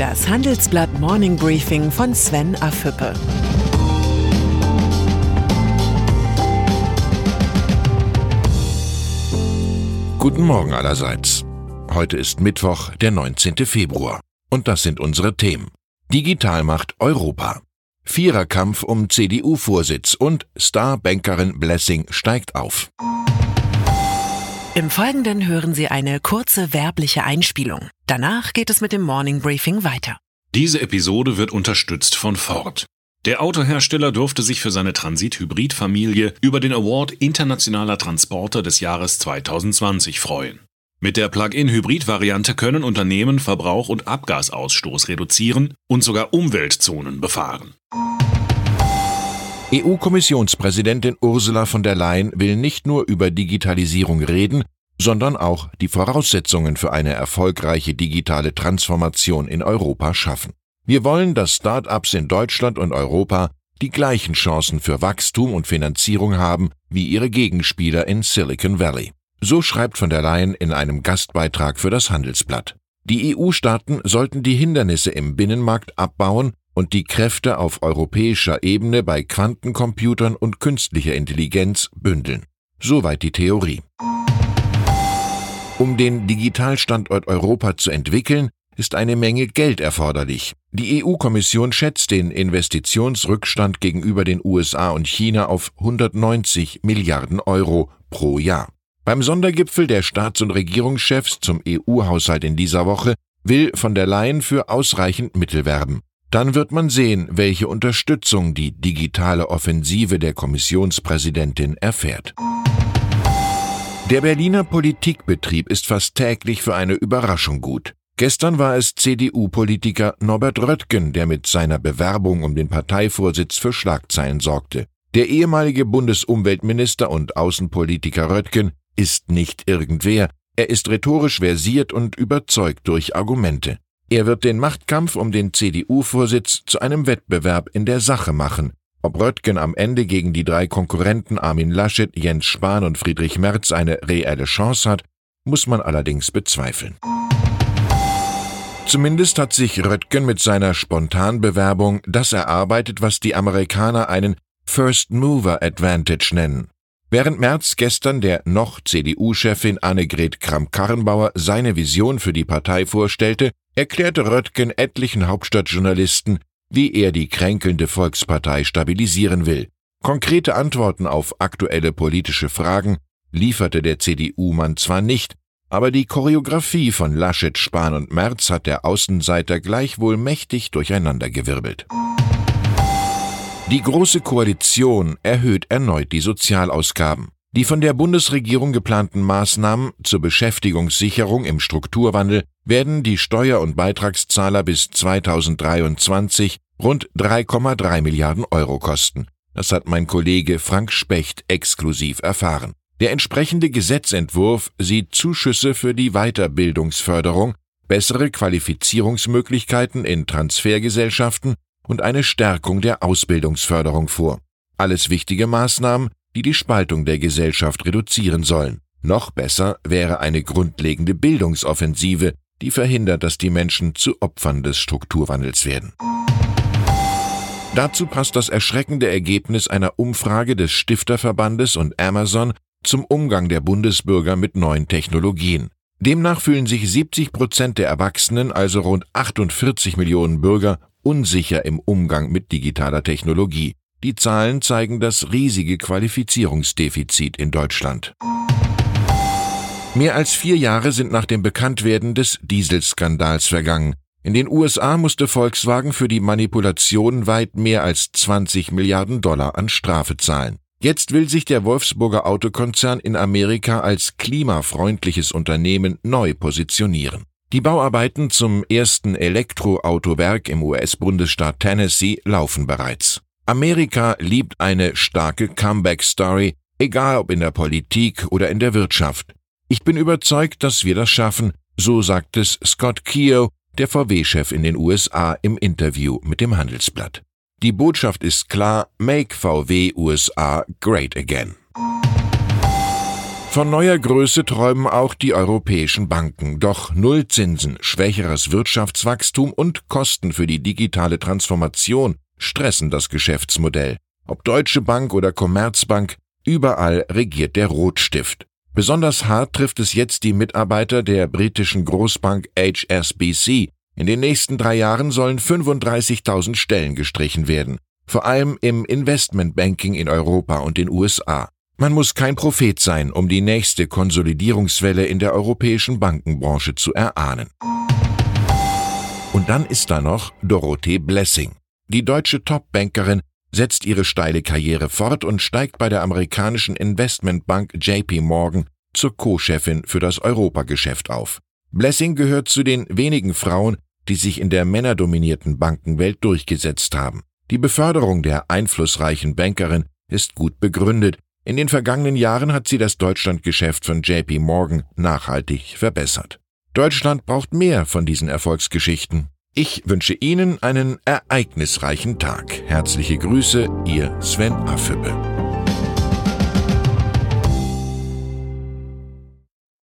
Das Handelsblatt Morning Briefing von Sven Afüppe. Guten Morgen allerseits. Heute ist Mittwoch, der 19. Februar. Und das sind unsere Themen. Digitalmacht Europa. Viererkampf um CDU-Vorsitz und Starbankerin Blessing steigt auf. Im Folgenden hören Sie eine kurze werbliche Einspielung. Danach geht es mit dem Morning Briefing weiter. Diese Episode wird unterstützt von Ford. Der Autohersteller durfte sich für seine Transit-Hybrid-Familie über den Award Internationaler Transporter des Jahres 2020 freuen. Mit der Plug-in-Hybrid-Variante können Unternehmen Verbrauch und Abgasausstoß reduzieren und sogar Umweltzonen befahren. EU-Kommissionspräsidentin Ursula von der Leyen will nicht nur über Digitalisierung reden, sondern auch die Voraussetzungen für eine erfolgreiche digitale Transformation in Europa schaffen. Wir wollen, dass Start-ups in Deutschland und Europa die gleichen Chancen für Wachstum und Finanzierung haben wie ihre Gegenspieler in Silicon Valley. So schreibt von der Leyen in einem Gastbeitrag für das Handelsblatt. Die EU-Staaten sollten die Hindernisse im Binnenmarkt abbauen und die Kräfte auf europäischer Ebene bei Quantencomputern und künstlicher Intelligenz bündeln. Soweit die Theorie. Um den Digitalstandort Europa zu entwickeln, ist eine Menge Geld erforderlich. Die EU-Kommission schätzt den Investitionsrückstand gegenüber den USA und China auf 190 Milliarden Euro pro Jahr. Beim Sondergipfel der Staats- und Regierungschefs zum EU-Haushalt in dieser Woche will von der Leyen für ausreichend Mittel werben. Dann wird man sehen, welche Unterstützung die digitale Offensive der Kommissionspräsidentin erfährt. Der Berliner Politikbetrieb ist fast täglich für eine Überraschung gut. Gestern war es CDU-Politiker Norbert Röttgen, der mit seiner Bewerbung um den Parteivorsitz für Schlagzeilen sorgte. Der ehemalige Bundesumweltminister und Außenpolitiker Röttgen ist nicht irgendwer, er ist rhetorisch versiert und überzeugt durch Argumente. Er wird den Machtkampf um den CDU-Vorsitz zu einem Wettbewerb in der Sache machen. Ob Röttgen am Ende gegen die drei Konkurrenten Armin Laschet, Jens Spahn und Friedrich Merz eine reelle Chance hat, muss man allerdings bezweifeln. Zumindest hat sich Röttgen mit seiner Spontanbewerbung das erarbeitet, was die Amerikaner einen First Mover Advantage nennen. Während Merz gestern der noch CDU-Chefin Annegret Kramp-Karrenbauer seine Vision für die Partei vorstellte, erklärte Röttgen etlichen Hauptstadtjournalisten, wie er die kränkelnde Volkspartei stabilisieren will. Konkrete Antworten auf aktuelle politische Fragen lieferte der CDU-Mann zwar nicht, aber die Choreografie von Laschet, Spahn und Merz hat der Außenseiter gleichwohl mächtig durcheinandergewirbelt. Die Große Koalition erhöht erneut die Sozialausgaben. Die von der Bundesregierung geplanten Maßnahmen zur Beschäftigungssicherung im Strukturwandel werden die Steuer- und Beitragszahler bis 2023 rund 3,3 Milliarden Euro kosten. Das hat mein Kollege Frank Specht exklusiv erfahren. Der entsprechende Gesetzentwurf sieht Zuschüsse für die Weiterbildungsförderung, bessere Qualifizierungsmöglichkeiten in Transfergesellschaften und eine Stärkung der Ausbildungsförderung vor. Alles wichtige Maßnahmen, die die Spaltung der Gesellschaft reduzieren sollen. Noch besser wäre eine grundlegende Bildungsoffensive, die verhindert, dass die Menschen zu Opfern des Strukturwandels werden. Dazu passt das erschreckende Ergebnis einer Umfrage des Stifterverbandes und Amazon zum Umgang der Bundesbürger mit neuen Technologien. Demnach fühlen sich 70 Prozent der Erwachsenen, also rund 48 Millionen Bürger, unsicher im Umgang mit digitaler Technologie. Die Zahlen zeigen das riesige Qualifizierungsdefizit in Deutschland. Mehr als vier Jahre sind nach dem Bekanntwerden des Dieselskandals vergangen. In den USA musste Volkswagen für die Manipulation weit mehr als 20 Milliarden Dollar an Strafe zahlen. Jetzt will sich der Wolfsburger Autokonzern in Amerika als klimafreundliches Unternehmen neu positionieren. Die Bauarbeiten zum ersten Elektroautowerk im US-Bundesstaat Tennessee laufen bereits. Amerika liebt eine starke Comeback-Story, egal ob in der Politik oder in der Wirtschaft. Ich bin überzeugt, dass wir das schaffen, so sagt es Scott Keogh, der VW-Chef in den USA im Interview mit dem Handelsblatt. Die Botschaft ist klar, Make VW USA Great Again. Von neuer Größe träumen auch die europäischen Banken, doch Nullzinsen, schwächeres Wirtschaftswachstum und Kosten für die digitale Transformation stressen das Geschäftsmodell. Ob Deutsche Bank oder Commerzbank, überall regiert der Rotstift. Besonders hart trifft es jetzt die Mitarbeiter der britischen Großbank HSBC. In den nächsten drei Jahren sollen 35.000 Stellen gestrichen werden, vor allem im Investmentbanking in Europa und den USA. Man muss kein Prophet sein, um die nächste Konsolidierungswelle in der europäischen Bankenbranche zu erahnen. Und dann ist da noch Dorothee Blessing. Die deutsche Top-Bankerin setzt ihre steile Karriere fort und steigt bei der amerikanischen Investmentbank JP Morgan zur Co-Chefin für das Europageschäft auf. Blessing gehört zu den wenigen Frauen, die sich in der männerdominierten Bankenwelt durchgesetzt haben. Die Beförderung der einflussreichen Bankerin ist gut begründet, in den vergangenen Jahren hat sie das Deutschlandgeschäft von JP Morgan nachhaltig verbessert. Deutschland braucht mehr von diesen Erfolgsgeschichten. Ich wünsche Ihnen einen ereignisreichen Tag. Herzliche Grüße, Ihr Sven Affüppe.